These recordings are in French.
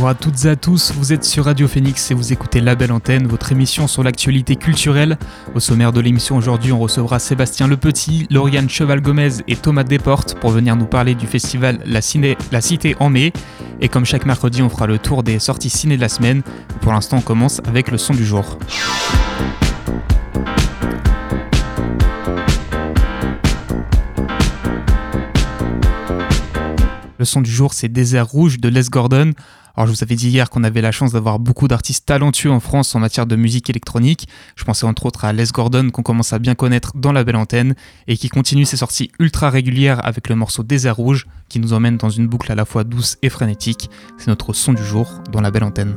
Bonjour à toutes et à tous, vous êtes sur Radio Phoenix et vous écoutez La Belle Antenne, votre émission sur l'actualité culturelle. Au sommaire de l'émission aujourd'hui, on recevra Sébastien Le Petit, Lauriane Cheval-Gomez et Thomas Desportes pour venir nous parler du festival La, Ciné, La Cité en mai. Et comme chaque mercredi, on fera le tour des sorties ciné de la semaine. Pour l'instant, on commence avec le son du jour. Le son du jour, c'est Désert Rouge de Les Gordon. Alors je vous avais dit hier qu'on avait la chance d'avoir beaucoup d'artistes talentueux en France en matière de musique électronique. Je pensais entre autres à Les Gordon qu'on commence à bien connaître dans la belle antenne et qui continue ses sorties ultra régulières avec le morceau Désert Rouge qui nous emmène dans une boucle à la fois douce et frénétique. C'est notre son du jour dans la belle antenne.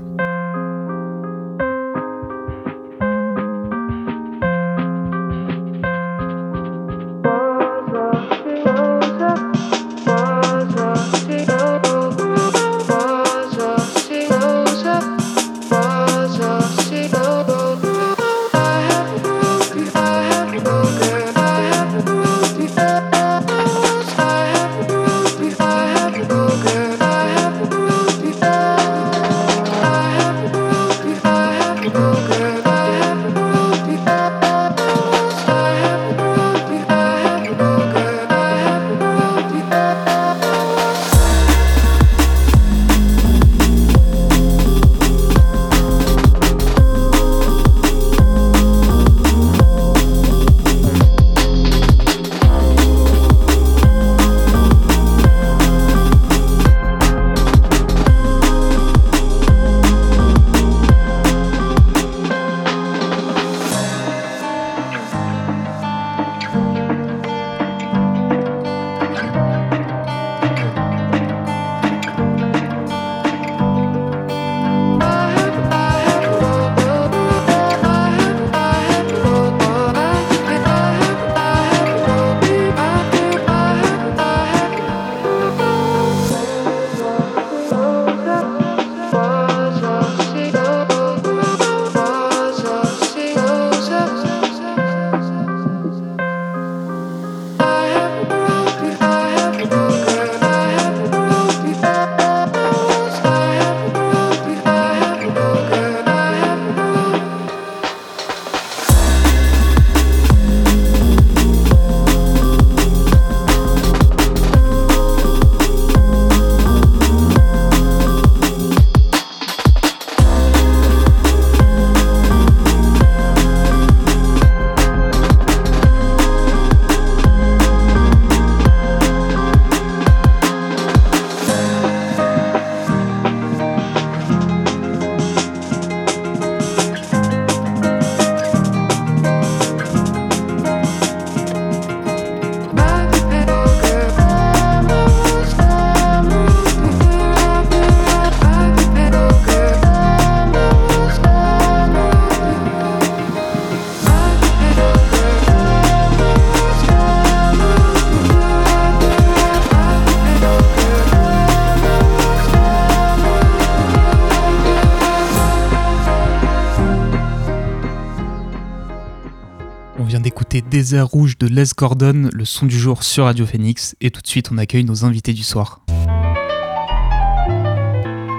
Désert Rouge de Les Gordon, le son du jour sur Radio Phoenix. Et tout de suite, on accueille nos invités du soir.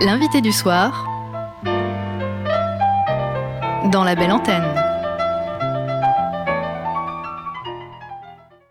L'invité du soir dans la belle antenne.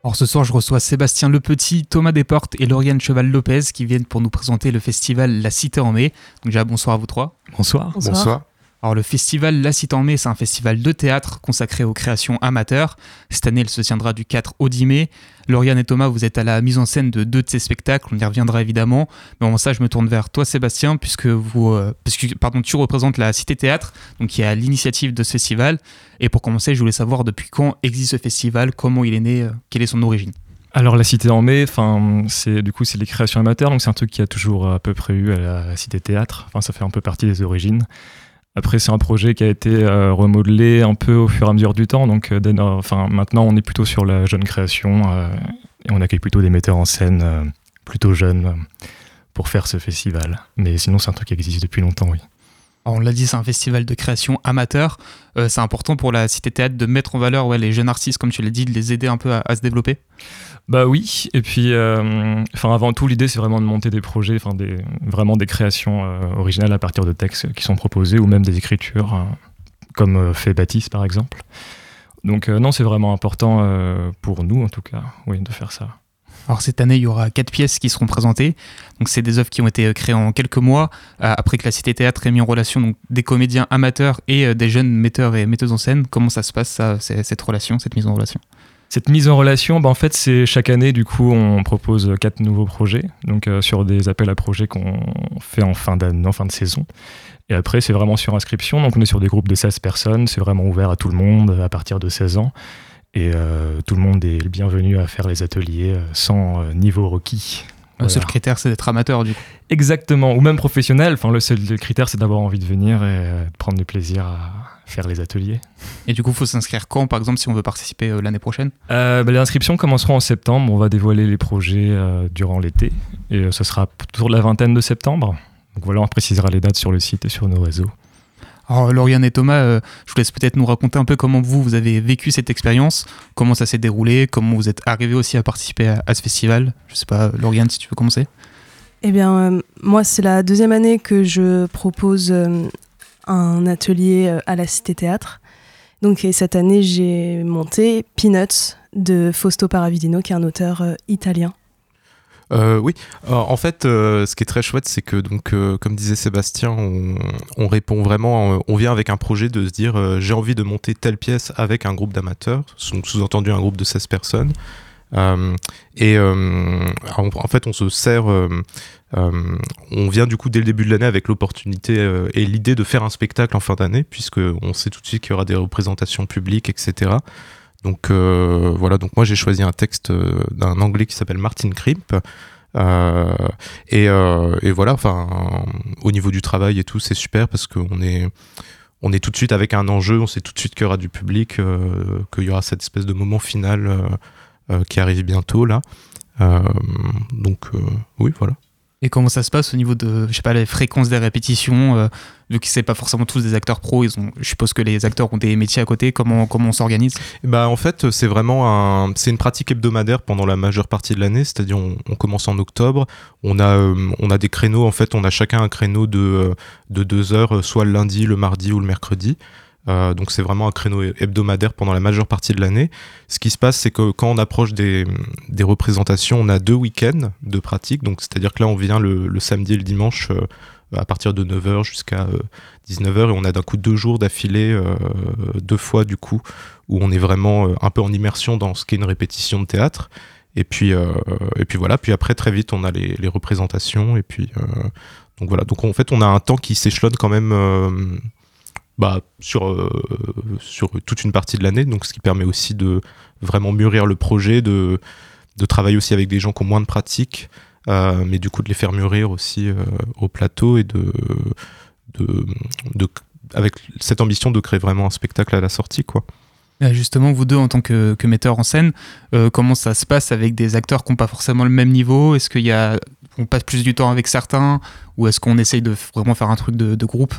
Alors ce soir, je reçois Sébastien Le Petit, Thomas Desportes et Lauriane Cheval-Lopez qui viennent pour nous présenter le festival La Cité en mai. Donc déjà, bonsoir à vous trois. Bonsoir. bonsoir. Alors le festival La Cité en mai, c'est un festival de théâtre consacré aux créations amateurs. Cette année, il se tiendra du 4 au 10 mai. Lauriane et Thomas, vous êtes à la mise en scène de deux de ces spectacles, on y reviendra évidemment. Mais avant ça, je me tourne vers toi Sébastien, puisque, vous, euh, pardon, tu représentes la Cité Théâtre, qui est à l'initiative de ce festival. Et pour commencer, je voulais savoir depuis quand existe ce festival, comment il est né, euh, quelle est son origine? Alors la Cité en mai, c'est du coup c'est les créations amateurs, donc c'est un truc qui a toujours à peu près eu à la Cité Théâtre. Enfin ça fait un peu partie des origines. Après, c'est un projet qui a été remodelé un peu au fur et à mesure du temps. Donc, enfin, maintenant, on est plutôt sur la jeune création et on accueille plutôt des metteurs en scène plutôt jeunes pour faire ce festival. Mais sinon, c'est un truc qui existe depuis longtemps, oui. on l'a dit, c'est un festival de création amateur. Euh, c'est important pour la Cité Théâtre de mettre en valeur les jeunes artistes, comme tu l'as dit, de les aider un peu à, se développer. Bah oui, et puis, euh, enfin avant tout, l'idée c'est vraiment de monter des projets, vraiment des créations euh, originales à partir de textes qui sont proposés ou même des écritures, comme fait Baptiste par exemple. Donc non, c'est vraiment important pour nous en tout cas, oui, de faire ça. Alors cette année, il y aura quatre pièces qui seront présentées. Donc c'est des œuvres qui ont été euh, créées en quelques mois euh, après que la Cité Théâtre ait mis en relation des comédiens amateurs et euh, des jeunes metteurs et metteuses en scène. Comment ça se passe ça, cette relation, cette mise en relation? Cette mise en relation, bah en fait, c'est chaque année, du coup, on propose quatre nouveaux projets, donc sur des appels à projets qu'on fait en fin, en fin de saison. Et après, c'est vraiment sur inscription, donc on est sur des groupes de 16 personnes, c'est vraiment ouvert à tout le monde à partir de 16 ans. Et euh, tout le monde est le bienvenu à faire les ateliers euh, sans euh, niveau requis. Le seul critère, c'est d'être amateur, du coup. Exactement, ou même professionnel. Enfin, le seul critère, c'est d'avoir envie de venir et de prendre du plaisir à faire les ateliers. Et du coup, il faut s'inscrire quand, par exemple, si on veut participer l'année prochaine? Bah, Les inscriptions commenceront en septembre. On va dévoiler les projets durant l'été. Et ce sera autour de la vingtaine de septembre. Donc voilà, on précisera les dates sur le site et sur nos réseaux. Alors Lauriane et Thomas, euh, je vous laisse peut-être nous raconter un peu comment vous, vous avez vécu cette expérience, comment ça s'est déroulé, comment vous êtes arrivé aussi à participer à, ce festival. Je sais pas, Lauriane, si tu veux commencer. Eh bien, euh, moi, c'est la deuxième année que je propose euh, un atelier à la Cité Théâtre. Donc, cette année, j'ai monté Peanuts de Fausto Paravidino, qui est un auteur italien. Euh, oui, en fait, euh, ce qui est très chouette, c'est que donc, euh, comme disait Sébastien, on, répond vraiment, on vient avec un projet de se dire, j'ai envie de monter telle pièce avec un groupe d'amateurs, sous-entendu un groupe de 16 personnes. et en, fait, on se sert, on vient du coup dès le début de l'année avec l'opportunité et l'idée de faire un spectacle en fin d'année, puisque on sait tout de suite qu'il y aura des représentations publiques, etc. Donc euh, voilà, donc moi j'ai choisi un texte euh, d'un anglais qui s'appelle Martin Krimp. Euh, et, et, voilà, enfin, au niveau du travail et tout, c'est super parce qu'on est, on est tout de suite avec un enjeu, on sait tout de suite qu'il y aura du public, qu'il y aura cette espèce de moment final qui arrive bientôt là. donc oui, voilà. Et comment ça se passe au niveau de, je sais pas, les fréquences des répétitions euh, Vu que c'est pas forcément tous des acteurs pros, je suppose que les acteurs ont des métiers à côté. Comment, comment on s'organise? Bah en fait, c'est vraiment un, c'est une pratique hebdomadaire pendant la majeure partie de l'année. C'est-à-dire, on, commence en octobre. On a, euh, on a des créneaux. En fait, on a chacun un créneau de, euh, de deux heures, soit le lundi, le mardi ou le mercredi. Euh, donc c'est vraiment un créneau hebdomadaire pendant la majeure partie de l'année. Ce qui se passe, c'est que quand on approche des, représentations, on a deux week-ends de pratique. Donc c'est-à-dire que là, on vient le, samedi et le dimanche euh, à partir de 9h jusqu'à 19h euh, et on a d'un coup deux jours d'affilée, deux fois du coup, où on est vraiment un peu en immersion dans ce qu'est une répétition de théâtre. Et puis, et puis voilà, puis après très vite on a les, les représentations et puis donc voilà. Donc en fait on a un temps qui s'échelonne quand même bah, sur, euh, sur toute une partie de l'année, donc ce qui permet aussi de vraiment mûrir le projet, de, de travailler aussi avec des gens qui ont moins de pratique, euh, mais du coup de les faire mûrir aussi euh, au plateau et de, de, avec cette ambition de créer vraiment un spectacle à la sortie. quoi. Justement, vous deux, en tant que, que metteurs en scène, comment ça se passe avec des acteurs qui n'ont pas forcément le même niveau? Est-ce qu'il passe plus du temps avec certains Ou est-ce qu'on essaye de vraiment faire un truc de groupe?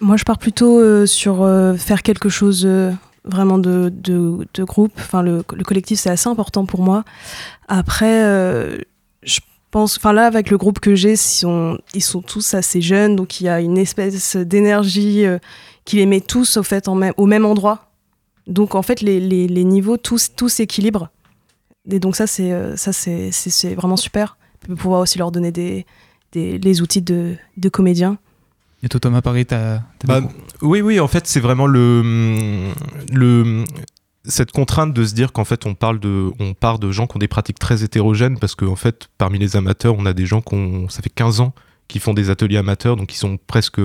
Moi, je pars plutôt euh, sur euh, faire quelque chose euh, vraiment de, groupe. Enfin, le, le collectif, c'est assez important pour moi. Après, je pense, enfin là, avec le groupe que j'ai, ils sont, tous assez jeunes, donc il y a une espèce d'énergie qui les met tous au fait en au même endroit. Donc en fait, les, niveaux tous tous s'équilibrent. Et donc ça, c'est ça c'est vraiment super. Pouvoir aussi leur donner des, des les outils de, de comédiens. Et toi, Thomas, pareil, t'as. Bah, oui, oui, en fait, c'est vraiment le, le, cette contrainte de se dire qu'en fait, on, parle de, on part de gens qui ont des pratiques très hétérogènes parce qu'en en fait, parmi les amateurs, on a des gens qui ont, ça fait 15 ans qui font des ateliers amateurs, donc ils sont presque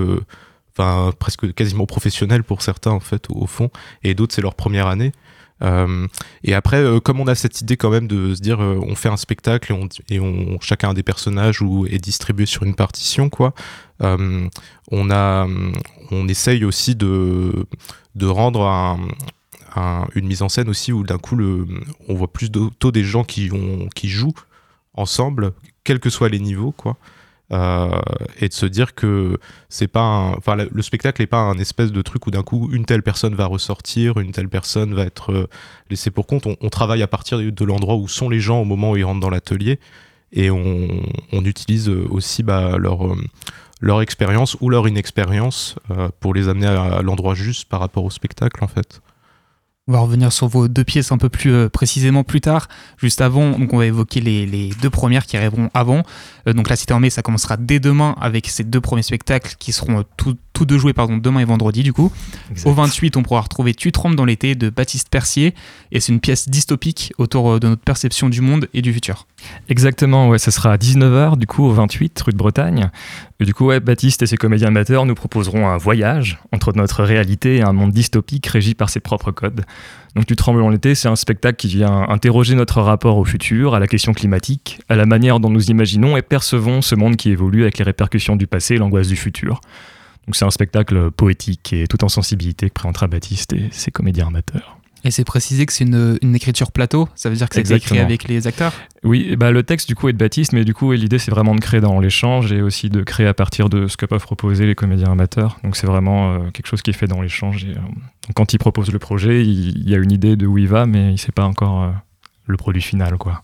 enfin presque quasiment professionnels pour certains en fait au, fond, et d'autres c'est leur première année. Euh, et après, euh, comme on a cette idée quand même de se dire, euh, on fait un spectacle et, on, chacun des personnages ou est distribué sur une partition, quoi. on a, on essaye aussi de de rendre un, une mise en scène aussi où d'un coup le, on voit plus d'auto des gens qui ont qui jouent ensemble, quels que soient les niveaux, quoi. Euh, et de se dire que c'est pas enfin le spectacle n'est pas un espèce de truc où d'un coup une telle personne va ressortir une telle personne va être euh, laissée pour compte. On, travaille à partir de l'endroit où sont les gens au moment où ils rentrent dans l'atelier et on, utilise aussi bah, leur euh, leur expérience ou leur inexpérience pour les amener à l'endroit juste par rapport au spectacle en fait on va revenir sur vos deux pièces un peu plus euh, précisément plus tard. Juste avant, donc on va évoquer les, deux premières qui arriveront avant. Euh, donc La Cité en mai, ça commencera dès demain avec ces deux premiers spectacles qui seront tous deux joués pardon, demain et vendredi du coup. Au 28, on pourra retrouver Tu trembles dans l'été de Baptiste Percier et c'est une pièce dystopique autour euh, de notre perception du monde et du futur. Exactement, ouais, ce sera à 19h du coup au 28 rue de Bretagne. Et du coup, Baptiste et ses comédiens amateurs nous proposeront un voyage entre notre réalité et un monde dystopique régi par ses propres codes. Donc Tu trembles en l'été, c'est un spectacle qui vient interroger notre rapport au futur, à la question climatique, à la manière dont nous imaginons et percevons ce monde qui évolue avec les répercussions du passé et l'angoisse du futur. Donc c'est un spectacle poétique et tout en sensibilité que présentera Baptiste et ses comédiens amateurs. Et c'est précisé que c'est une, écriture plateau, ça veut dire que c'est écrit avec les acteurs Oui, bah, le texte du coup est de Baptiste, mais du coup l'idée c'est vraiment de créer dans l'échange et aussi de créer à partir de ce que peuvent proposer les comédiens amateurs. Donc c'est vraiment euh, quelque chose qui est fait dans l'échange. Euh, quand il propose le projet, il, y a une idée de où il va, mais il ne sait pas encore euh, le produit final. quoi.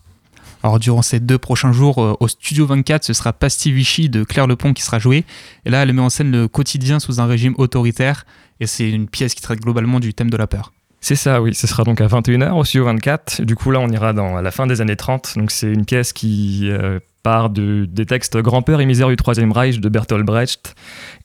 Alors durant ces deux prochains jours au Studio 24, ce sera Pasti Vichy de Claire Lepont qui sera joué. Et là, elle met en scène le quotidien sous un régime autoritaire. Et c'est une pièce qui traite globalement du thème de la peur. C'est ça, oui. Ce sera donc à 21h au Studio 24. Du coup, là, on ira dans la fin des années 30. Donc, c'est une pièce qui euh, part de, des textes Grand-père et misère du Troisième Reich de Bertolt Brecht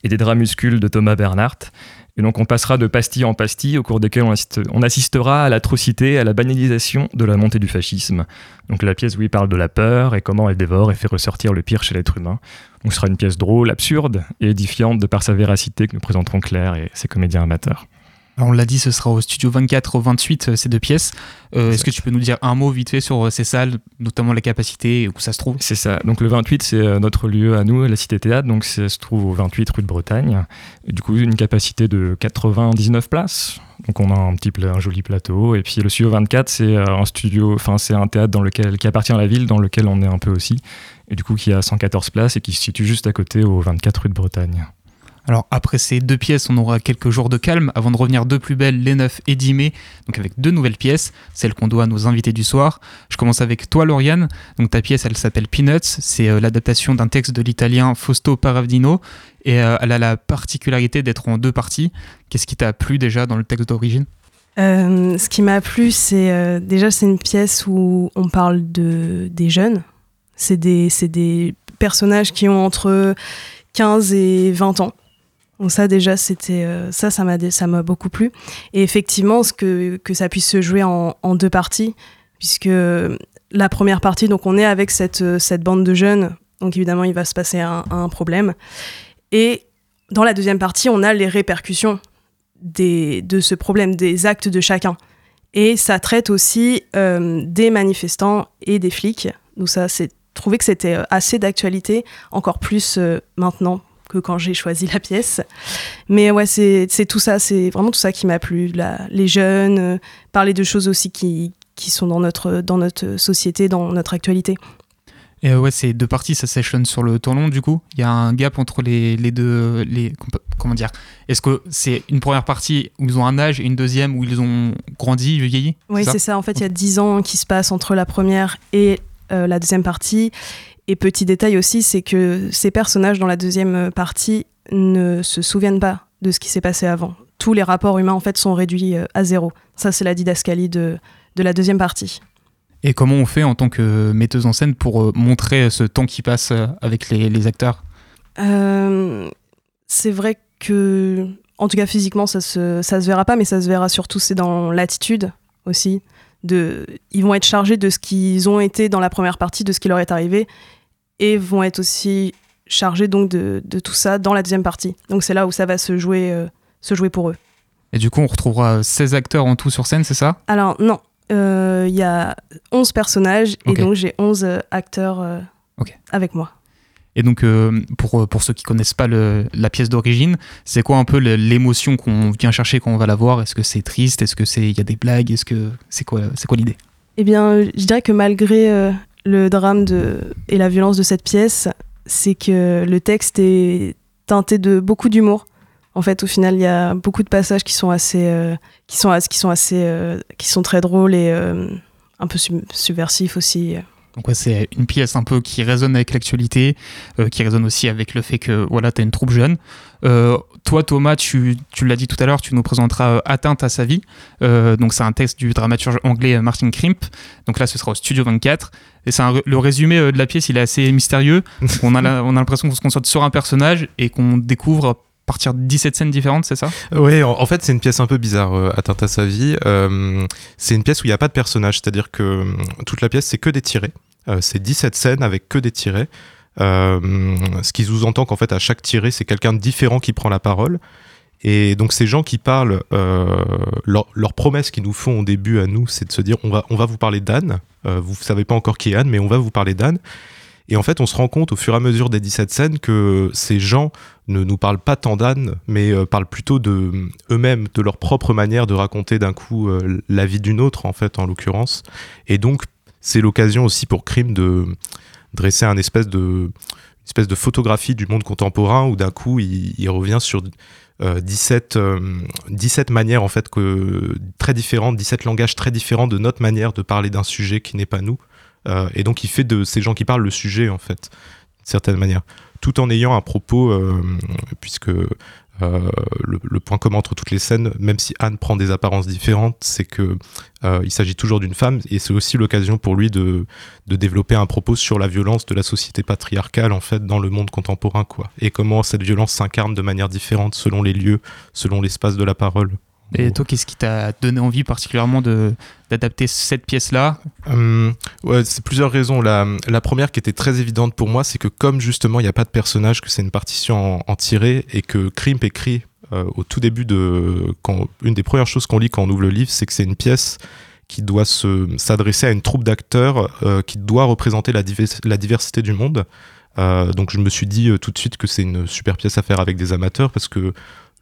et des dramuscules de Thomas Bernhardt. Et donc, on passera de pastille en pastille, au cours desquelles on, on assistera à l'atrocité, à la banalisation de la montée du fascisme. Donc, la pièce, oui, parle de la peur et comment elle dévore et fait ressortir le pire chez l'être humain. Donc, ce sera une pièce drôle, absurde et édifiante de par sa véracité que nous présenteront Claire et ses comédiens amateurs on l'a dit, ce sera au studio 24 au 28, euh, ces deux pièces. Euh, est-ce que tu peux nous dire un mot vite fait sur euh, ces salles, notamment la capacité, où ça se trouve? C'est ça. Donc le 28, c'est notre lieu à nous, la Cité Théâtre. Donc ça se trouve au 28 rue de Bretagne. du coup, une capacité de 99 places. Donc on a un petit un joli plateau. Et puis le studio 24, c'est un studio, enfin c'est un théâtre dans lequel, qui appartient à la ville, dans lequel on est un peu aussi. Et du coup, qui a 114 places et qui se situe juste à côté au 24 rue de Bretagne. Alors après ces deux pièces, on aura quelques jours de calme avant de revenir de plus belle les 9 et 10 mai, donc avec deux nouvelles pièces, celles qu'on doit à nos invités du soir. Je commence avec toi Lauriane, donc ta pièce elle s'appelle Peanuts, c'est euh, l'adaptation d'un texte de l'italien Fausto Paravdino et euh, elle a la particularité d'être en deux parties. Qu'est-ce qui t'a plu déjà dans le texte d'origine? Euh, Ce qui m'a plu, c'est déjà c'est une pièce où on parle de, des jeunes, c'est des, des personnages qui ont entre 15 et 20 ans donc ça déjà c'était euh, ça ça m'a ça m'a beaucoup plu. Et effectivement ce que, que ça puisse se jouer en, en, deux parties puisque la première partie donc on est avec cette cette bande de jeunes. Donc évidemment il va se passer un, problème. Et dans la deuxième partie on a les répercussions des, de ce problème des actes de chacun. Et ça traite aussi euh, des manifestants et des flics. Donc ça c'est trouvé que c'était assez d'actualité encore plus euh, maintenant que quand j'ai choisi la pièce. Mais ouais, c'est tout ça, c'est vraiment tout ça qui m'a plu. les jeunes, euh, parler de choses aussi qui, qui sont dans notre, dans notre société, dans notre actualité. Et euh, ouais, ces deux parties, ça s'échelonne sur le temps long, du coup. Il y a un gap entre les, les deux. Les, comment dire Est-ce que c'est une première partie où ils ont un âge et une deuxième où ils ont grandi, vieilli Oui, c'est ça. En fait, il y a dix ans qui se passent entre la première et euh, la deuxième partie. Et petit détail aussi, c'est que ces personnages dans la deuxième partie ne se souviennent pas de ce qui s'est passé avant. Tous les rapports humains en fait sont réduits euh, à zéro. Ça, c'est la didascalie de, de la deuxième partie. Et comment on fait en tant que metteuse en scène pour euh, montrer ce temps qui passe euh, avec les, les acteurs? C'est vrai que, en tout cas physiquement, ça se, ça se verra pas, mais ça se verra surtout, c'est dans l'attitude aussi. De, ils vont être chargés de ce qu'ils ont été dans la première partie, de ce qui leur est arrivé, et vont être aussi chargés donc de, de, tout ça dans la deuxième partie. Donc c'est là où ça va se jouer, se jouer pour eux. Et du coup, on retrouvera 16 acteurs en tout sur scène, c'est ça? Alors non, il y a 11 personnages et donc j'ai 11 acteurs avec moi. Et donc, euh, pour, pour ceux qui connaissent pas la pièce d'origine, c'est quoi un peu l'émotion qu'on vient chercher quand on va la voir? Est-ce que c'est triste? Est-ce que c'est il y a des blagues? Est-ce que c'est quoi c'est quoi l'idée? Eh bien, je dirais que malgré euh, le drame et la violence de cette pièce, c'est que le texte est teinté de beaucoup d'humour. En fait, au final, il y a beaucoup de passages qui sont assez, euh, qui sont assez, qui sont très drôles et un peu subversifs aussi. Donc c'est une pièce un peu qui résonne avec l'actualité, euh, qui résonne aussi avec le fait que voilà, tu as une troupe jeune. Euh, toi Thomas, tu, tu l'as dit tout à l'heure, tu nous présenteras euh, Atteinte à sa vie. donc c'est un texte du dramaturge anglais Martin Krimp. Donc là ce sera au Studio 24. Et c'est le résumé de la pièce, il est assez mystérieux. on a l'impression qu'on se concentre sur un personnage et qu'on découvre partir de 17 scènes différentes, c'est ça? Oui, en, fait, c'est une pièce un peu bizarre, euh, Atteinte à sa vie. Euh, c'est une pièce où il n'y a pas de personnage, c'est-à-dire que euh, toute la pièce, c'est que des tirés. C'est 17 scènes avec que des tirés. ce qui sous-entend qu'en fait, à chaque tiré, c'est quelqu'un de différent qui prend la parole. Et donc, ces gens qui parlent, leur, leur, promesse qu'ils nous font au début à nous, c'est de se dire on va, on va vous parler d'Anne. vous ne savez pas encore qui est Anne, mais on va vous parler d'Anne. Et en fait, on se rend compte au fur et à mesure des 17 scènes que ces gens ne nous parlent pas tant d'Anne, mais euh, parlent plutôt de eux-mêmes, de leur propre manière de raconter d'un coup euh, la vie d'une autre, en fait, en l'occurrence. Et donc, c'est l'occasion aussi pour Crime de dresser un espèce de, espèce de photographie du monde contemporain où d'un coup, il, revient sur 17, euh, 17 manières, en fait, que, très différentes, 17 langages très différents de notre manière de parler d'un sujet qui n'est pas nous. Euh, et donc il fait de ces gens qui parlent le sujet, en fait, d'une certaine manière, tout en ayant un propos, euh, puisque euh, le, point commun entre toutes les scènes, même si Anne prend des apparences différentes, c'est que il s'agit toujours d'une femme et c'est aussi l'occasion pour lui de, de, développer un propos sur la violence de la société patriarcale en fait dans le monde contemporain quoi et comment cette violence s'incarne de manière différente selon les lieux, selon l'espace de la parole. Et toi, qu'est-ce qui t'a donné envie particulièrement d'adapter cette pièce-là hum, ouais, C'est plusieurs raisons. La, la, première qui était très évidente pour moi, c'est que comme justement il n'y a pas de personnage, que c'est une partition en, tiré et que Krimp écrit euh, au tout début de... Quand, une des premières choses qu'on lit quand on ouvre le livre, c'est que c'est une pièce qui doit s'adresser à une troupe d'acteurs euh, qui doit représenter la, la diversité du monde. Euh, donc je me suis dit tout de suite que c'est une super pièce à faire avec des amateurs parce que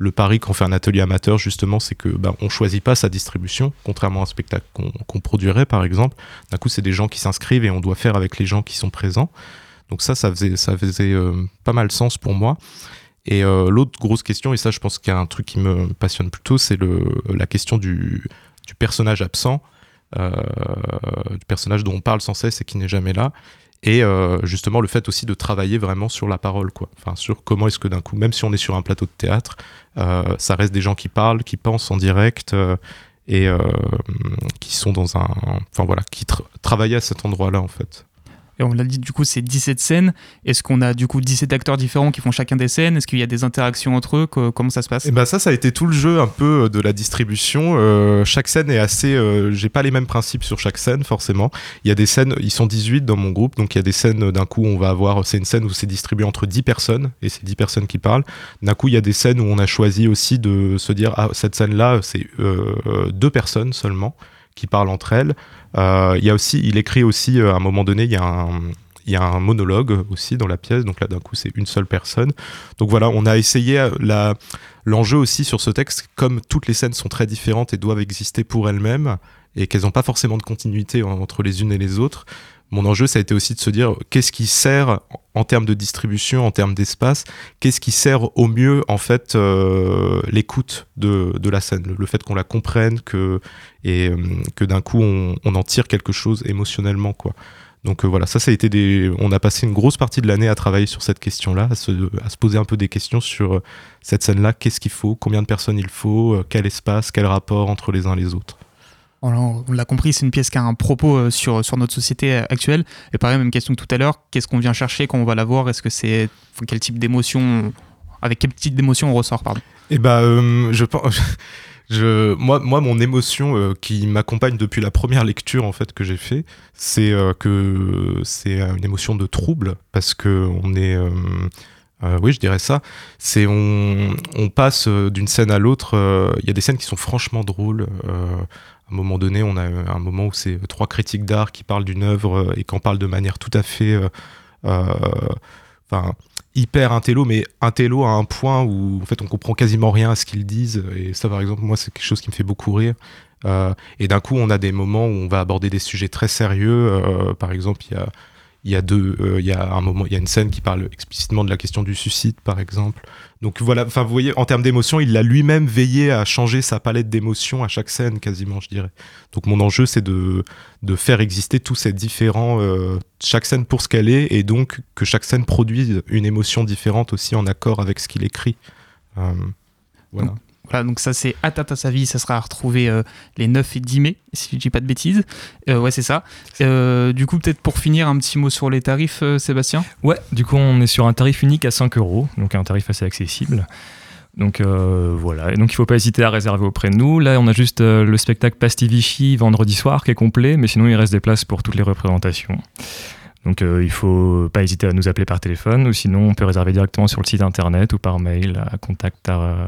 le pari qu'on fait un atelier amateur, justement, c'est que ben, on choisit pas sa distribution, contrairement à un spectacle qu'on produirait, par exemple. D'un coup, c'est des gens qui s'inscrivent et on doit faire avec les gens qui sont présents. Donc ça, ça faisait, euh, pas mal sens pour moi. Et euh, l'autre grosse question, et ça, je pense qu'il y a un truc qui me passionne plutôt, c'est la question du, personnage absent, euh, du personnage dont on parle sans cesse et qui n'est jamais là et euh, justement le fait aussi de travailler vraiment sur la parole quoi. Enfin sur comment est-ce que d'un coup même si on est sur un plateau de théâtre euh, ça reste des gens qui parlent qui pensent en direct euh, et qui sont dans un enfin voilà qui travaillent à cet endroit là en fait et on l'a dit, du coup, c'est 17 scènes. Est-ce qu'on a du coup 17 acteurs différents qui font chacun des scènes? Est-ce qu'il y a des interactions entre eux? Comment ça se passe? Et eh ben ça, ça a été tout le jeu un peu euh, de la distribution. Euh, chaque scène est assez. Euh, j'ai pas les mêmes principes sur chaque scène, forcément. Il y a des scènes, ils sont 18 dans mon groupe, donc il y a des scènes d'un coup, on va avoir. C'est une scène où c'est distribué entre 10 personnes et c'est 10 personnes qui parlent. D'un coup, il y a des scènes où on a choisi aussi de se dire ah, cette scène-là, c'est deux personnes seulement qui parlent entre elles. Euh, il y a aussi, il écrit aussi euh, à un moment donné, il y a un, monologue aussi dans la pièce, donc là d'un coup c'est une seule personne. Donc voilà, on a essayé euh, l'enjeu aussi sur ce texte, comme toutes les scènes sont très différentes et doivent exister pour elles-mêmes et qu'elles n'ont pas forcément de continuité entre les unes et les autres, mon enjeu, ça a été aussi de se dire qu'est-ce qui sert en termes de distribution, en termes d'espace, qu'est-ce qui sert au mieux en fait euh, l'écoute de, la scène, le, fait qu'on la comprenne, et euh, que d'un coup on, en tire quelque chose émotionnellement. Donc euh, voilà, ça, ça a été des. On a passé une grosse partie de l'année à travailler sur cette question-là, à se, poser un peu des questions sur cette scène-là. Qu'est-ce qu'il faut Combien de personnes il faut Quel espace Quel rapport entre les uns et les autres on l'a compris, c'est une pièce qui a un propos euh, sur, sur notre société euh, actuelle. Et pareil, même question que tout à l'heure, qu'est-ce qu'on vient chercher quand on va la voir? Est-ce que c'est quel type d'émotion, avec quel type d'émotion on ressort, pardon? Eh ben, euh, je pense. Je, moi, moi, mon émotion qui m'accompagne depuis la première lecture en fait que j'ai fait, c'est que c'est une émotion de trouble parce que on est, oui, je dirais ça. C'est on, on passe d'une scène à l'autre. Il y a des scènes qui sont franchement drôles. Un moment donné, on a un moment où c'est trois critiques d'art qui parlent d'une œuvre et qui en parlent de manière tout à fait, enfin hyper intello, mais intello à un point où en fait on comprend quasiment rien à ce qu'ils disent. Et ça, par exemple, moi, c'est quelque chose qui me fait beaucoup rire. Euh, et d'un coup, on a des moments où on va aborder des sujets très sérieux. Euh, par exemple, il y a il y a deux, euh, il y a un moment, il y a une scène qui parle explicitement de la question du suicide, par exemple. Donc voilà, enfin vous voyez, en termes d'émotion, il a lui-même veillé à changer sa palette d'émotions à chaque scène, quasiment, je dirais. Donc mon enjeu, c'est de, de faire exister tous ces différents, euh, chaque scène pour ce qu'elle est, et donc que chaque scène produise une émotion différente aussi en accord avec ce qu'il écrit. Euh, voilà ça c'est Atata sa vie, ça sera à retrouver euh, les 9 et 10 mai, si je dis pas de bêtises. Euh, ouais, c'est ça. Euh, du coup, peut-être pour finir, un petit mot sur les tarifs, Sébastien? Ouais, du coup, on est sur un tarif unique à 5 euros, donc un tarif assez accessible. Donc voilà, et donc il ne faut pas hésiter à réserver auprès de nous. Là, on a juste le spectacle Pastivichy vendredi soir qui est complet, mais sinon il reste des places pour toutes les représentations. Donc il euh, il faut pas hésiter à nous appeler par téléphone ou sinon on peut réserver directement sur le site internet ou par mail à contact, euh,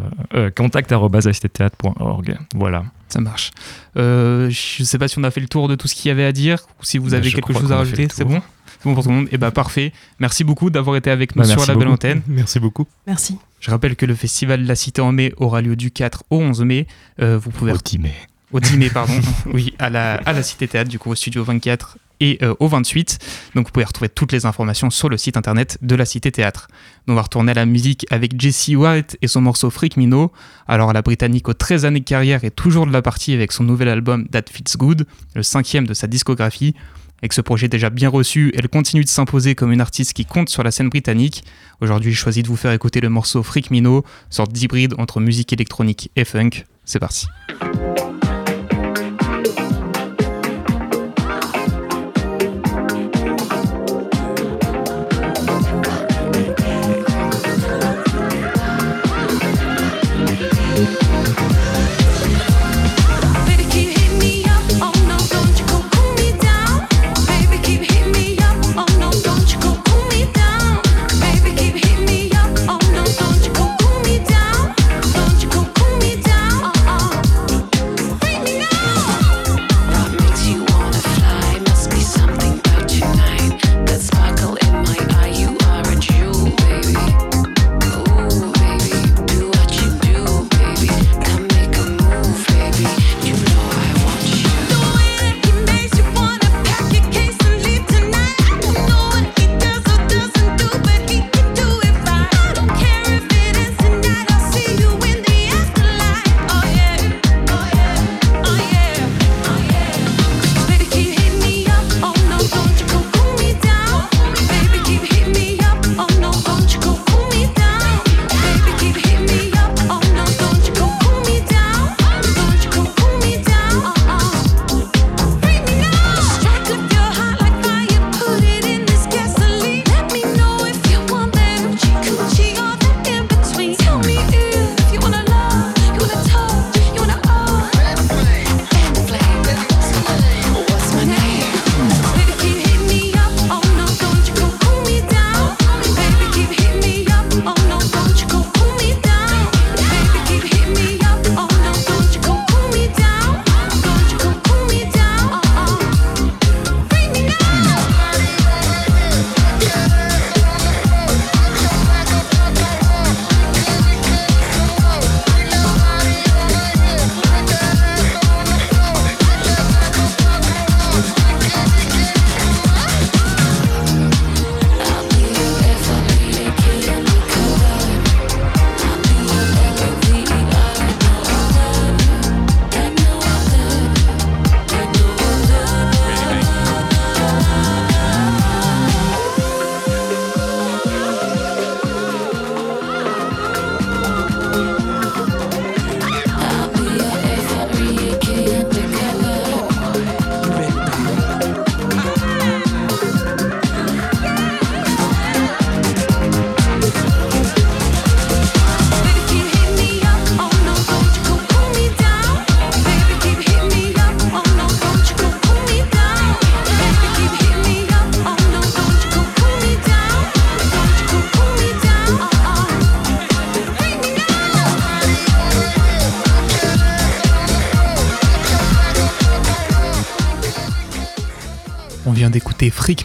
Voilà. Ça marche. Euh, je ne sais pas si on a fait le tour de tout ce qu'il y avait à dire ou si vous bah, avez quelque chose à rajouter. C'est bon? C'est bon pour tout le monde? Et eh bah parfait. Merci beaucoup d'avoir été avec nous bah, sur la belle antenne. Merci beaucoup. Merci. Je rappelle que le festival de la Cité en mai aura lieu du 4 au 11 mai. vous pouvez au 10 mai. Au 10 mai, pardon. oui, à la, à la Cité Théâtre, du coup, au studio 24 et euh, au 28. Donc vous pouvez retrouver toutes les informations sur le site internet de la Cité Théâtre. on va retourner à la musique avec Jesse White et son morceau Freak Mino. Alors la Britannique aux 13 années de carrière est toujours de la partie avec son nouvel album That Fits Good, le cinquième de sa discographie. Avec ce projet déjà bien reçu, elle continue de s'imposer comme une artiste qui compte sur la scène britannique. Aujourd'hui, j'ai choisi de vous faire écouter le morceau Freak Mino, sorte d'hybride entre musique électronique et funk. C'est parti.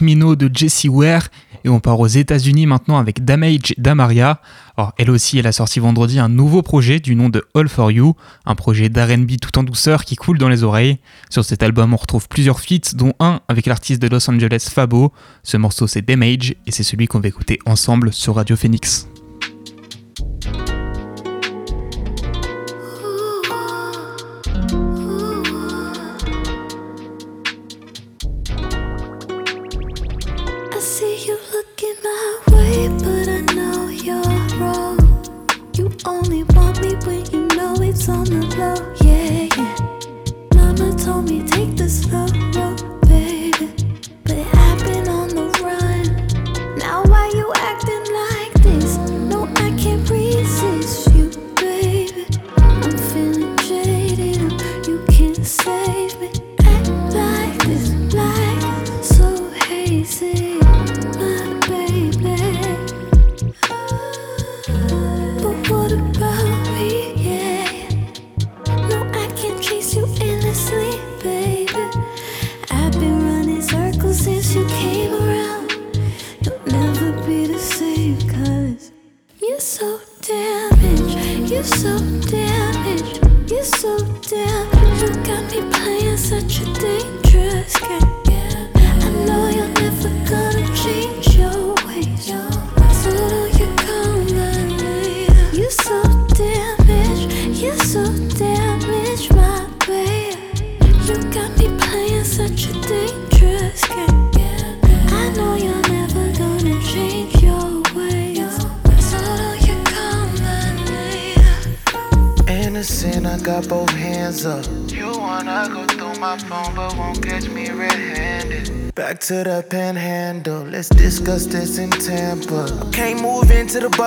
D'écouter Freak Mino de Jessie Ware et on part aux États-Unis maintenant avec Damage Damaria. Alors, elle aussi, elle a sorti vendredi un nouveau projet du nom de All For You, un projet d'RB tout en douceur qui coule dans les oreilles. Sur cet album, on retrouve plusieurs feats, dont un avec l'artiste de Los Angeles Fabo. Ce morceau, c'est Damage et c'est celui qu'on va écouter ensemble sur Radio Phoenix.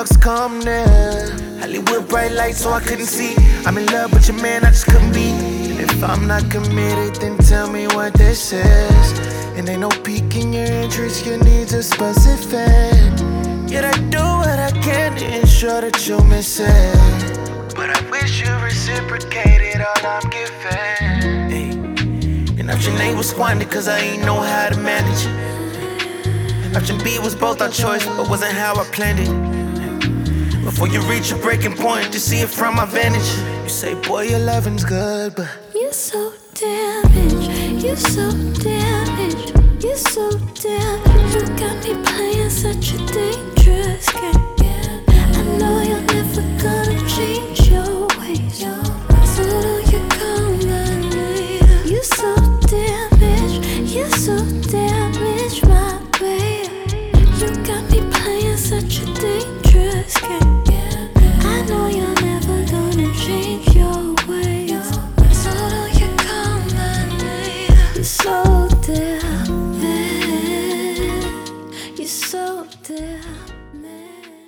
Bucks, come there. Hollywood bright lights, so I couldn't see. I'm in love with your man, I just couldn't be. If I'm not committed, then tell me what this is. And ain't no piquing your interest, your needs are specific. Yet I do what I can to ensure that you'll miss it. But I wish you reciprocated all I'm giving. And option A was squandered cause I ain't know how to manage it. Option B was both our choice, but wasn't how I planned it. Before you reach a breaking point, to see it from my vantage. You say, boy, your loving's good, but you're so damaged. You're so damaged. You're so damaged. You got me playing such a dangerous game. I know you're never gonna change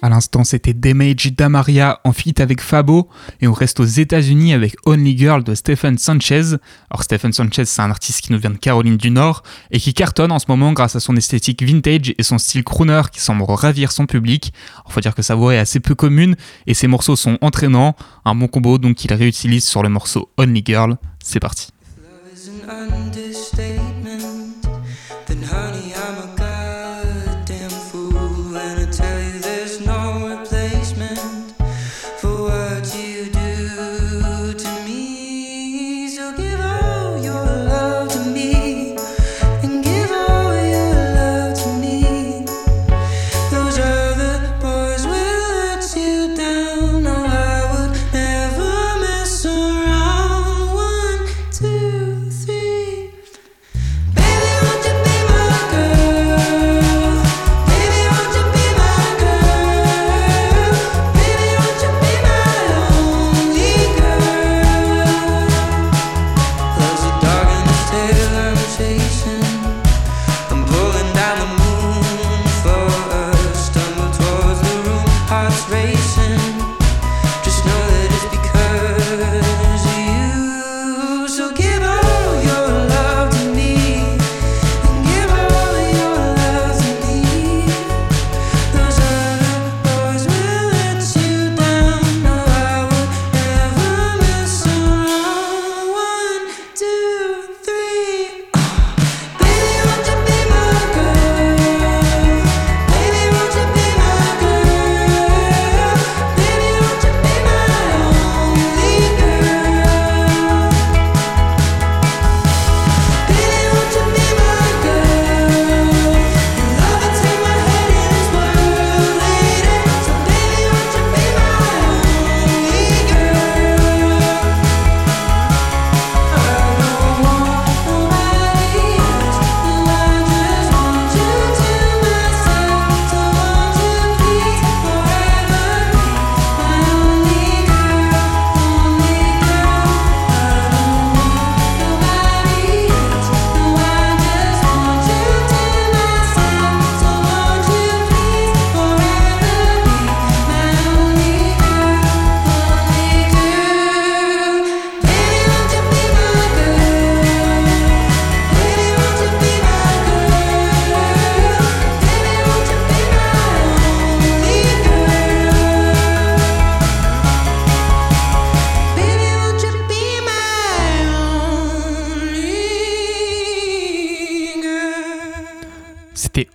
À l'instant, c'était Damage Damaria en feat avec Fabo, et on reste aux États-Unis avec Only Girl de Stephen Sanchez. Alors, Stephen Sanchez, c'est un artiste qui nous vient de Caroline du Nord et qui cartonne en ce moment grâce à son esthétique vintage et son style crooner qui semble ravir son public. Il faut dire que sa voix est assez peu commune et ses morceaux sont entraînants. Un bon combo donc qu'il réutilise sur le morceau Only Girl. C'est parti.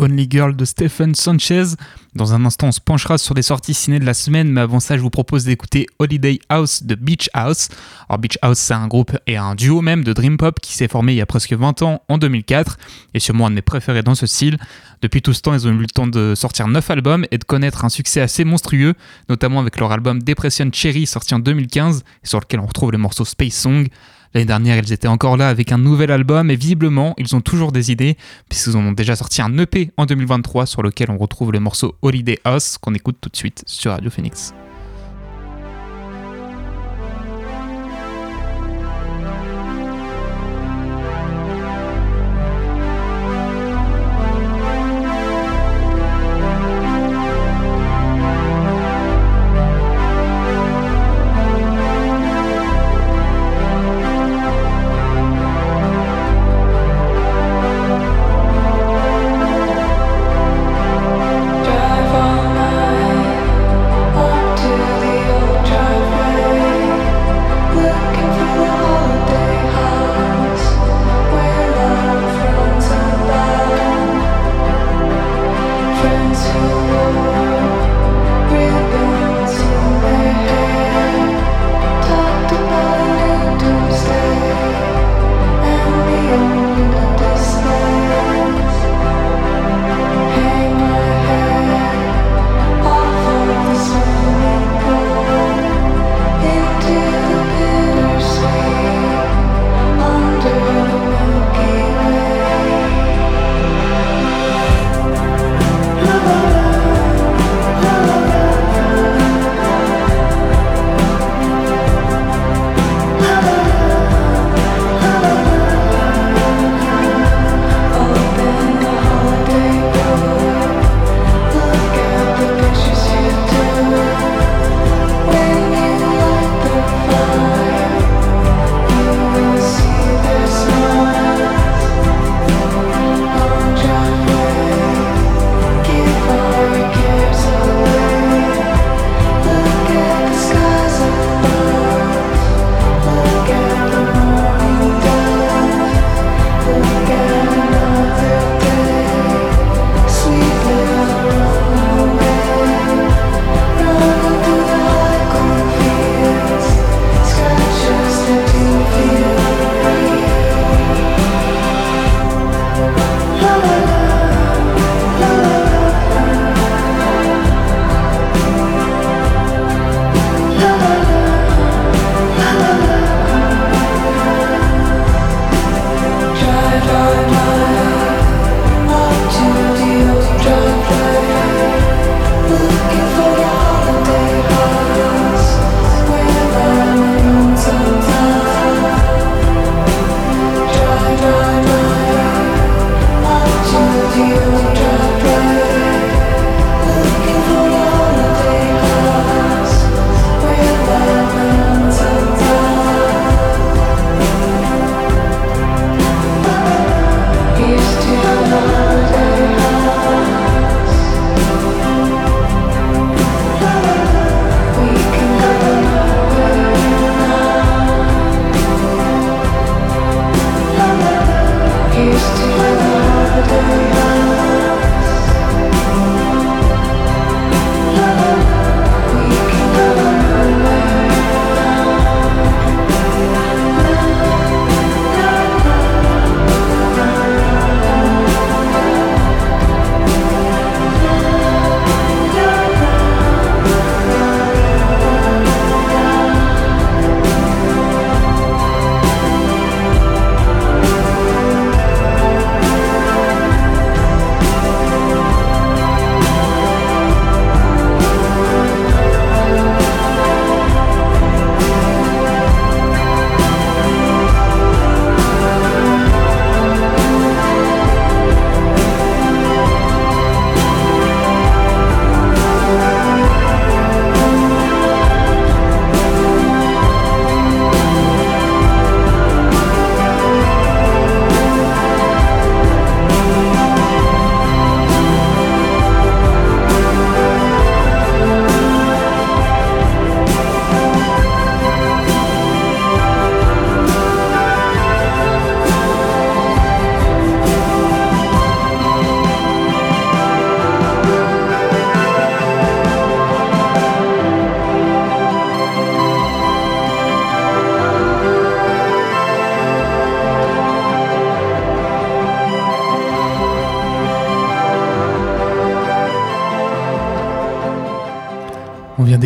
Only Girl de Stephen Sanchez. Dans un instant, on se penchera sur les sorties ciné de la semaine, mais avant ça, je vous propose d'écouter Holiday House de Beach House. Alors, Beach House, c'est un groupe et un duo même de Dream Pop qui s'est formé il y a presque 20 ans, en 2004, et sûrement un de mes préférés dans ce style. Depuis tout ce temps, ils ont eu le temps de sortir 9 albums et de connaître un succès assez monstrueux, notamment avec leur album Depression Cherry sorti en 2015, et sur lequel on retrouve le morceau Space Song. L'année dernière, ils étaient encore là avec un nouvel album et visiblement, ils ont toujours des idées puisqu'ils ont déjà sorti un EP en 2023 sur lequel on retrouve le morceau Holiday House qu'on écoute tout de suite sur Radio Phoenix.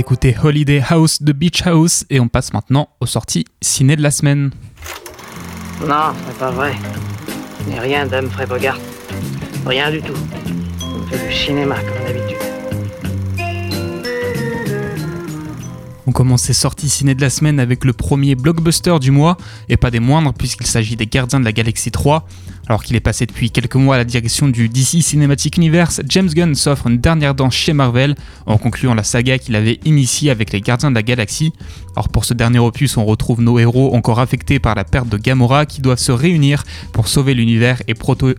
D'écouter Holiday House de Beach House et on passe maintenant aux sorties ciné de la semaine. Non, c'est pas vrai. Mais rien d'Humphrey Bogart. Rien du tout. On fait du cinéma comme d'habitude. On commence ces sorties ciné de la semaine avec le premier blockbuster du mois, et pas des moindres puisqu'il s'agit des Gardiens de la Galaxie 3. Alors qu'il est passé depuis quelques mois à la direction du DC Cinematic Universe, James Gunn s'offre une dernière danse chez Marvel en concluant la saga qu'il avait initiée avec les Gardiens de la Galaxie. Alors pour ce dernier opus, on retrouve nos héros encore affectés par la perte de Gamora qui doivent se réunir pour sauver l'univers et,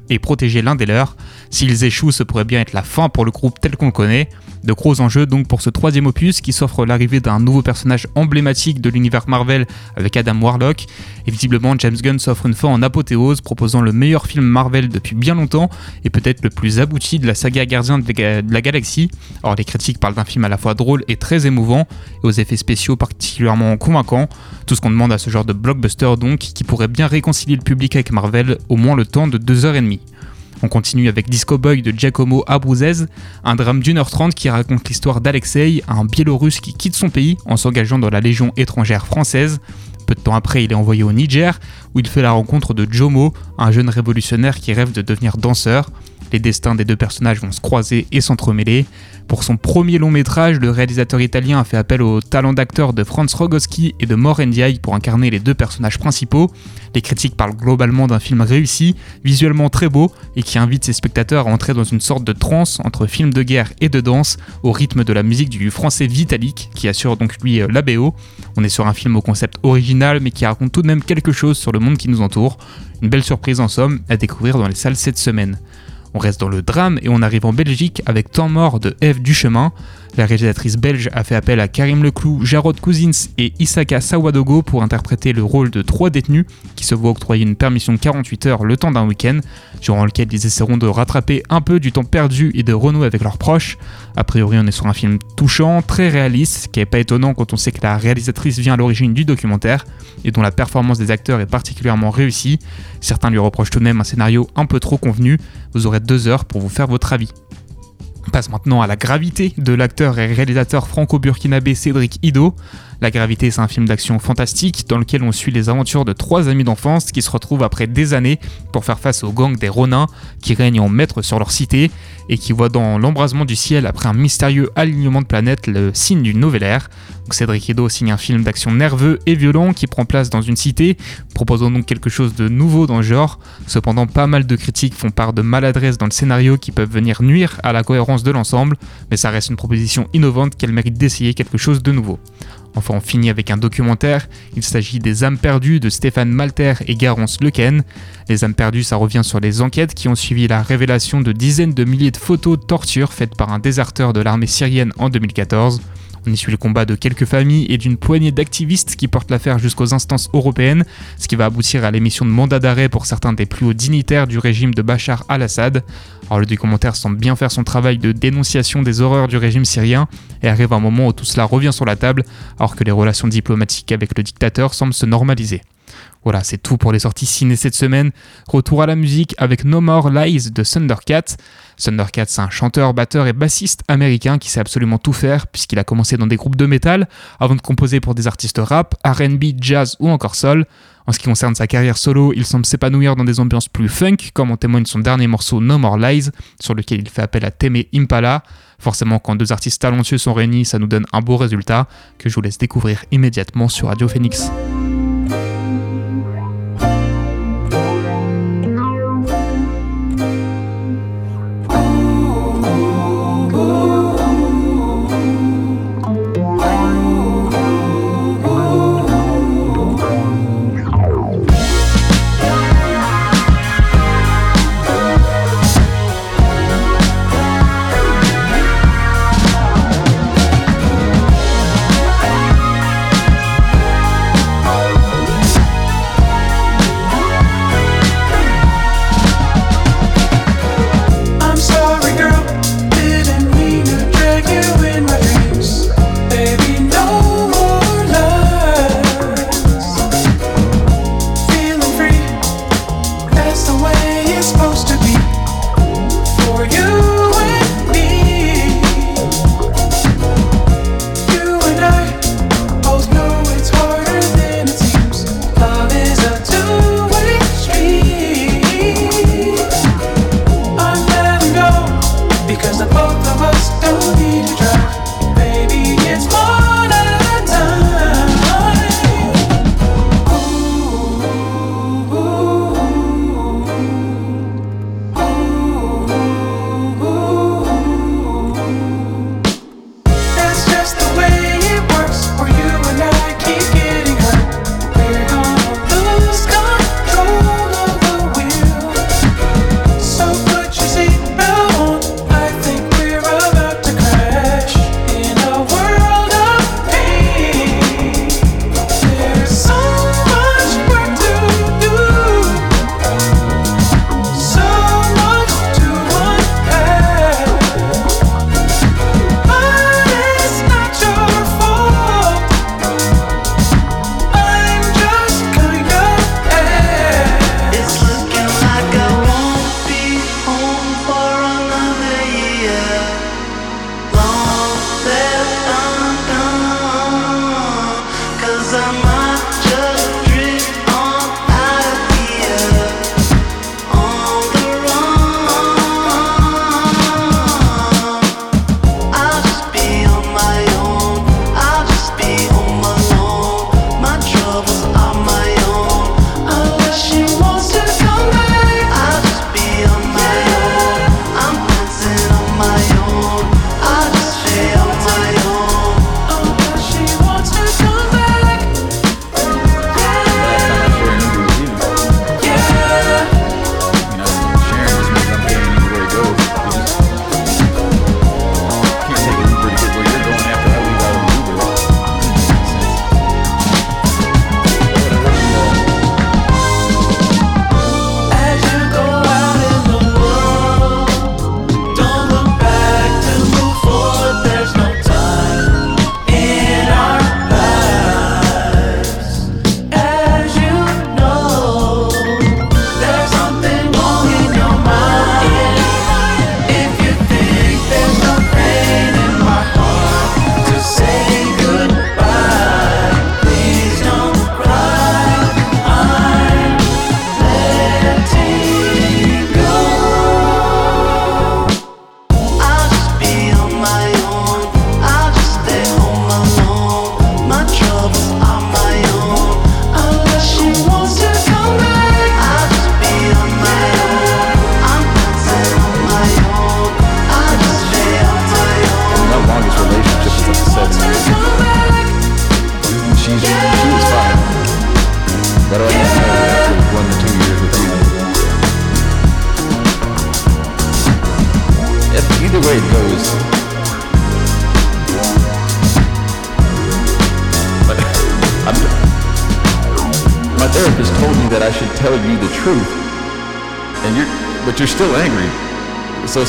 et protéger l'un des leurs. S'ils échouent, ce pourrait bien être la fin pour le groupe tel qu'on le connaît. De gros enjeux donc pour ce troisième opus qui s'offre l'arrivée d'un nouveau personnage emblématique de l'univers Marvel avec Adam Warlock. Et visiblement, James Gunn s'offre une fin en apothéose, proposant le meilleur film Marvel depuis bien longtemps et peut-être le plus abouti de la saga Gardien de la Galaxie. Alors, les critiques parlent d'un film à la fois drôle et très émouvant, et aux effets spéciaux particulièrement convaincants. Tout ce qu'on demande à ce genre de blockbuster, donc, qui pourrait bien réconcilier le public avec Marvel, au moins le temps de 2h30. On continue avec Disco Boy de Giacomo Abruzzese, un drame d'une heure trente qui raconte l'histoire d'Alexei, un Biélorusse qui quitte son pays en s'engageant dans la Légion étrangère française. Peu de temps après, il est envoyé au Niger, où il fait la rencontre de Jomo, un jeune révolutionnaire qui rêve de devenir danseur. Les destins des deux personnages vont se croiser et s'entremêler. Pour son premier long métrage, le réalisateur italien a fait appel au talent d'acteur de Franz Rogowski et de Maureen Ndiaye pour incarner les deux personnages principaux. Les critiques parlent globalement d'un film réussi, visuellement très beau et qui invite ses spectateurs à entrer dans une sorte de transe entre film de guerre et de danse au rythme de la musique du français Vitalik qui assure donc lui euh, la BO. On est sur un film au concept original mais qui raconte tout de même quelque chose sur le monde qui nous entoure. Une belle surprise en somme à découvrir dans les salles cette semaine. On reste dans le drame et on arrive en Belgique avec Temps mort de Eve Duchemin. La réalisatrice belge a fait appel à Karim Leclou, Jarod Cousins et Isaka Sawadogo pour interpréter le rôle de trois détenus qui se voient octroyer une permission de 48 heures le temps d'un week-end, durant lequel ils essaieront de rattraper un peu du temps perdu et de renouer avec leurs proches. A priori, on est sur un film touchant, très réaliste, ce qui n'est pas étonnant quand on sait que la réalisatrice vient à l'origine du documentaire et dont la performance des acteurs est particulièrement réussie. Certains lui reprochent tout de même un scénario un peu trop convenu. Vous aurez deux heures pour vous faire votre avis. Passe maintenant à la gravité de l'acteur et réalisateur franco-burkinabé Cédric Ido. La Gravité, c'est un film d'action fantastique dans lequel on suit les aventures de trois amis d'enfance qui se retrouvent après des années pour faire face aux gangs des Ronins qui règnent en maître sur leur cité et qui voient dans l'embrasement du ciel après un mystérieux alignement de planètes le signe d'une nouvelle ère. Cédric Edo signe un film d'action nerveux et violent qui prend place dans une cité, proposant donc quelque chose de nouveau dans le genre. Cependant, pas mal de critiques font part de maladresse dans le scénario qui peuvent venir nuire à la cohérence de l'ensemble, mais ça reste une proposition innovante qu'elle mérite d'essayer quelque chose de nouveau. Enfin, on finit avec un documentaire. Il s'agit des âmes perdues de Stéphane Malter et Garance Lequen. Les âmes perdues, ça revient sur les enquêtes qui ont suivi la révélation de dizaines de milliers de photos de torture faites par un déserteur de l'armée syrienne en 2014. On y suit le combat de quelques familles et d'une poignée d'activistes qui portent l'affaire jusqu'aux instances européennes, ce qui va aboutir à l'émission de mandat d'arrêt pour certains des plus hauts dignitaires du régime de Bachar al-Assad. Alors le documentaire semble bien faire son travail de dénonciation des horreurs du régime syrien et arrive un moment où tout cela revient sur la table alors que les relations diplomatiques avec le dictateur semblent se normaliser. Voilà, c'est tout pour les sorties ciné cette semaine. Retour à la musique avec No More Lies de Thundercat. Thundercat, c'est un chanteur, batteur et bassiste américain qui sait absolument tout faire puisqu'il a commencé dans des groupes de métal avant de composer pour des artistes rap, RB, jazz ou encore soul. En ce qui concerne sa carrière solo, il semble s'épanouir dans des ambiances plus funk, comme en témoigne son dernier morceau No More Lies, sur lequel il fait appel à Teme Impala. Forcément, quand deux artistes talentueux sont réunis, ça nous donne un beau résultat que je vous laisse découvrir immédiatement sur Radio Phoenix.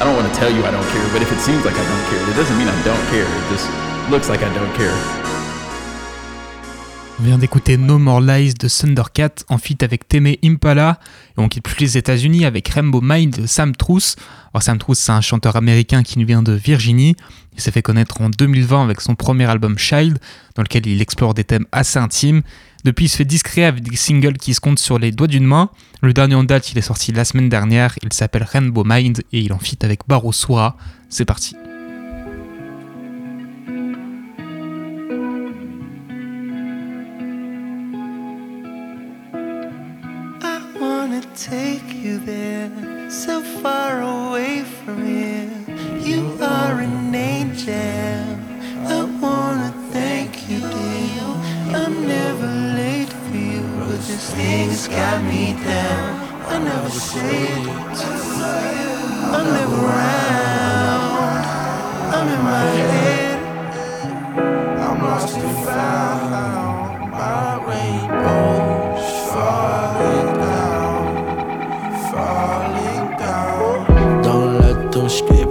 I don't want to tell you I don't care, but if it seems like I don't care, it doesn't mean I don't care. It just looks like I don't care. On vient d'écouter No More Lies de Thundercat en feat avec Teme Impala. Et on quitte plus les États-Unis avec Rainbow Mind de Sam Truss. Alors Sam Truss, c'est un chanteur américain qui nous vient de Virginie. Il s'est fait connaître en 2020 avec son premier album Child, dans lequel il explore des thèmes assez intimes. Depuis, il se fait discret avec des singles qui se comptent sur les doigts d'une main. Le dernier en date, il est sorti la semaine dernière. Il s'appelle Rainbow Mind et il en fit avec Baro Soura. C'est parti. Take you there, so far away from here. You are an angel. I wanna thank you, dear. I'm never this thing's got me down. I never say it. I'm never around. I'm in my head. I'm lost and found. My rainbow's falling down, falling down. Don't let them skip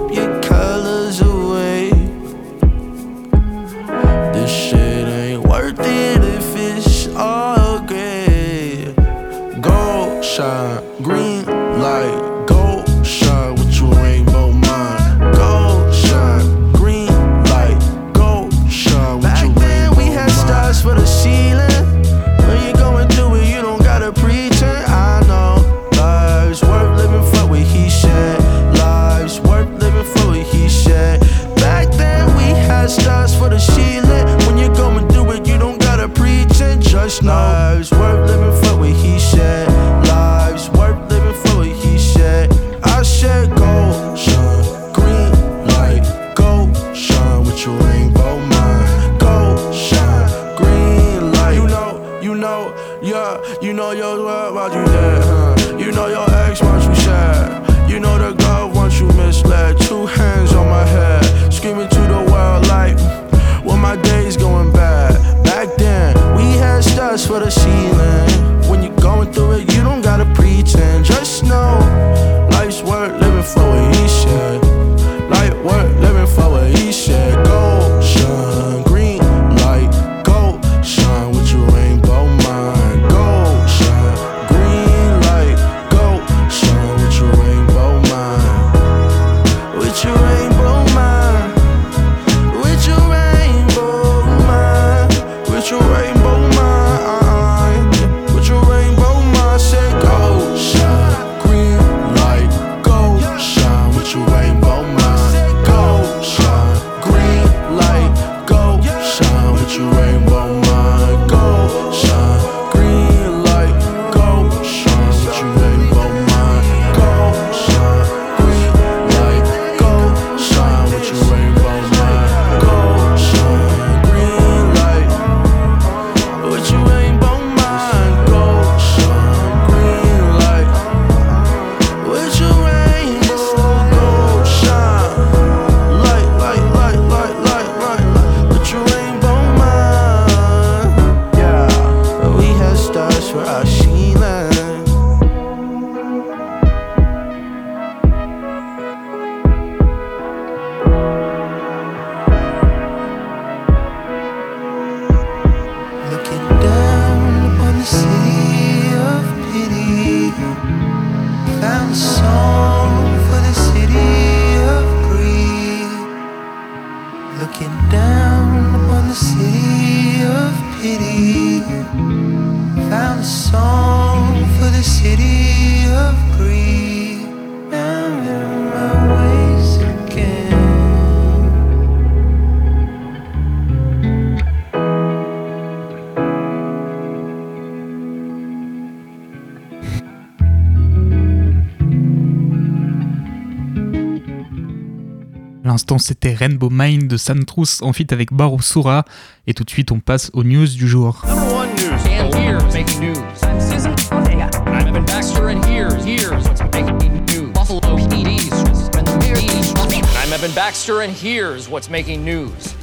l'instant, c'était Rainbow Mind de Santrus en fit avec Baru Sura. Et tout de suite, on passe aux news du jour.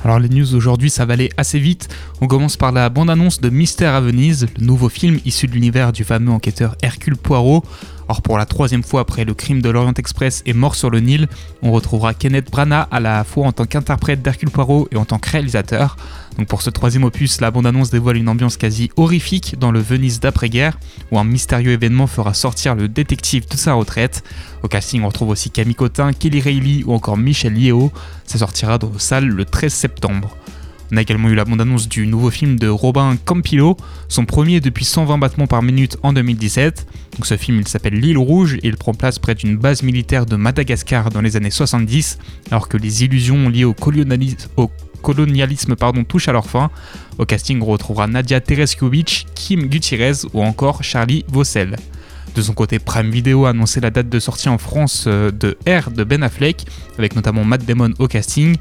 Alors les news aujourd'hui ça va aller assez vite. On commence par la bande-annonce de Mystère à Venise, le nouveau film issu de l'univers du fameux enquêteur Hercule Poirot. Or pour la troisième fois après le crime de l'Orient Express et Mort sur le Nil, on retrouvera Kenneth Branagh à la fois en tant qu'interprète d'Hercule Poirot et en tant que réalisateur. Donc pour ce troisième opus, la bande-annonce dévoile une ambiance quasi horrifique dans le Venise d'après-guerre, où un mystérieux événement fera sortir le détective de sa retraite. Au casting, on retrouve aussi Camille Cotin, Kelly Reilly ou encore Michel Yeo. Ça sortira dans vos salles le 13 septembre. On a également eu la bande-annonce du nouveau film de Robin Campillo, son premier depuis 120 battements par minute en 2017. Donc ce film il s'appelle L'île rouge et il prend place près d'une base militaire de Madagascar dans les années 70, alors que les illusions liées au, colonialisme, touchent à leur fin. Au casting, on retrouvera Nadia Tereskovic, Kim Gutierrez ou encore Charlie Vossel. De son côté, Prime Video a annoncé la date de sortie en France euh, de R de Ben Affleck, avec notamment Matt Damon au casting.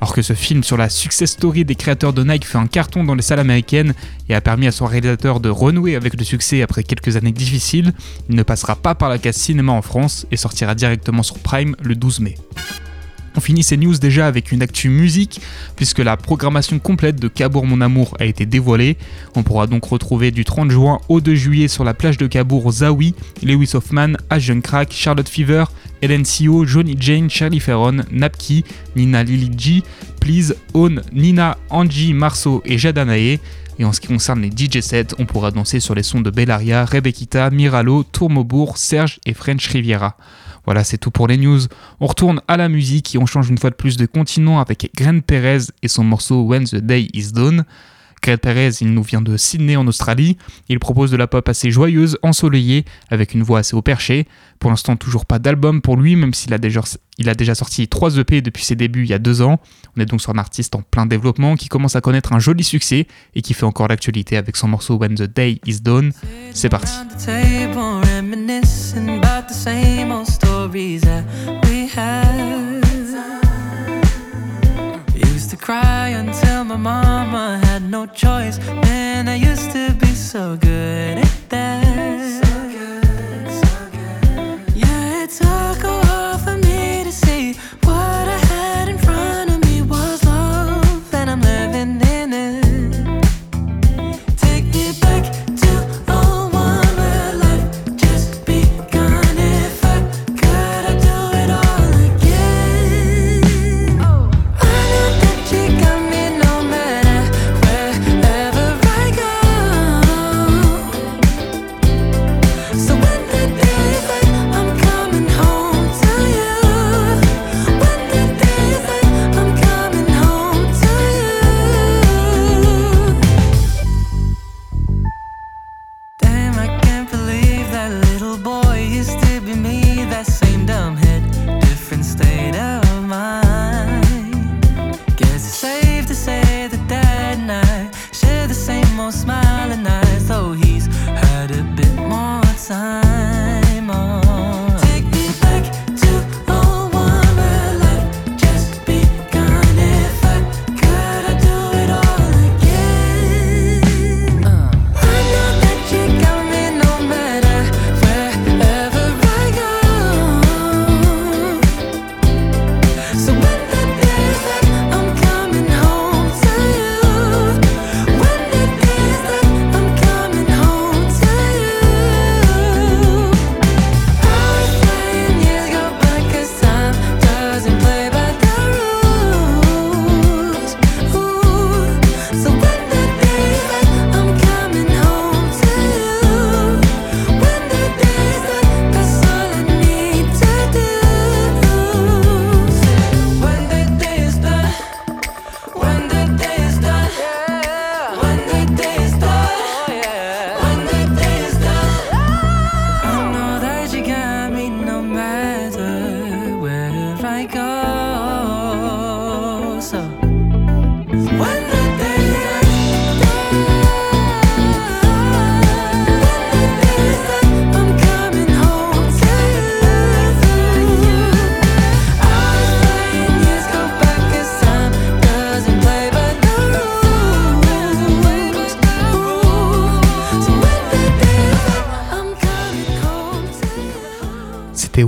Alors que ce film sur la success story des créateurs de Nike fait un carton dans les salles américaines et a permis à son réalisateur de renouer avec le succès après quelques années difficiles, il ne passera pas par la case cinéma en France et sortira directement sur Prime le 12 mai. On finit ces news déjà avec une actu musique, puisque la programmation complète de Cabourg Mon Amour a été dévoilée. On pourra donc retrouver du 30 juin au 2 juillet sur la plage de Cabourg Zawi, Lewis Hoffman, Ash Crack, Charlotte Fever, Sio, Johnny Jane, Charlie Ferron, Napki, Nina Lily G, Please, Own, Nina, Angie, Marceau et Jadanae. Et en ce qui concerne les DJ sets, on pourra danser sur les sons de Bellaria, Rebekita, Miralo, Tourmobourg, Serge et French Riviera. Voilà, c'est tout pour les news. On retourne à la musique et on change une fois de plus de continent avec Gren Perez et son morceau When the Day is Done. Gren Perez, il nous vient de Sydney en Australie. Il propose de la pop assez joyeuse, ensoleillée, avec une voix assez au perché. Pour l'instant, toujours pas d'album pour lui, même s'il a déjà, il a déjà sorti 3 EP depuis ses débuts il y a 2 ans. On est donc sur un artiste en plein développement qui commence à connaître un joli succès et qui fait encore l'actualité avec son morceau When the Day is Done. C'est parti. Cry until my mama had no choice. Man, I used to be so good at that.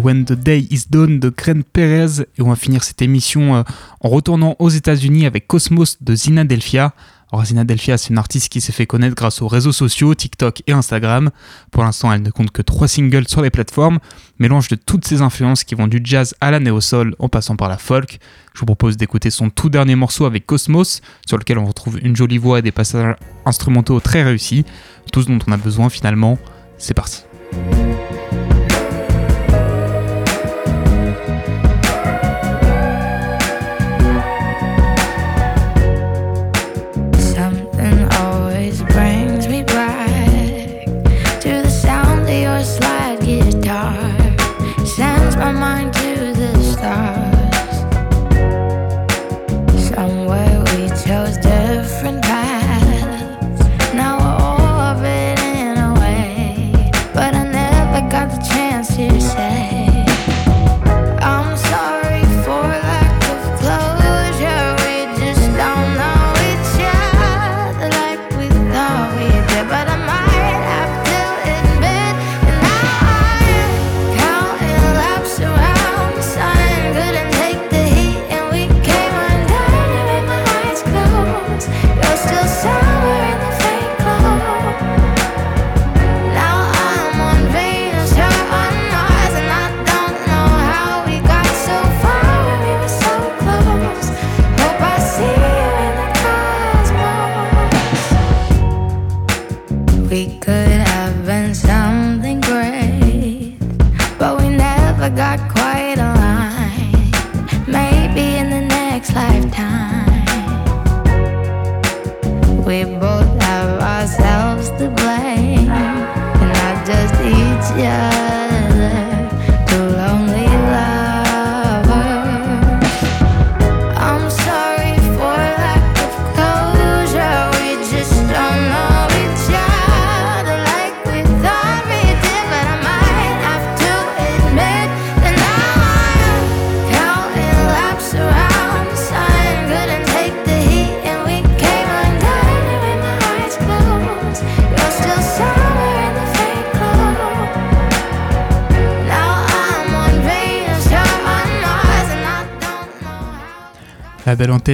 When the Day is Done de Kren Perez et on va finir cette émission euh, en retournant aux États-Unis avec Cosmos de Zina Delphia. Alors Zina Delphia, c'est une artiste qui s'est fait connaître grâce aux réseaux sociaux, TikTok et Instagram. Pour l'instant, elle ne compte que trois singles sur les plateformes, mélange de toutes ses influences qui vont du jazz à la néo-soul en passant par la folk. Je vous propose d'écouter son tout dernier morceau avec Cosmos, sur lequel on retrouve une jolie voix et des passages instrumentaux très réussis, tout ce dont on a besoin finalement. C'est parti.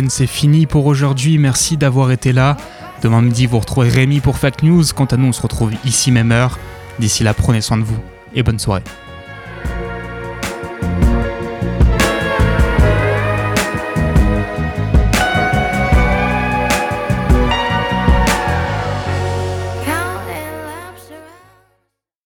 C'est fini pour aujourd'hui. Merci d'avoir été là. Demain midi, vous retrouvez Rémi pour Fact News. Quant à nous, on se retrouve ici même heure. D'ici là, prenez soin de vous et bonne soirée.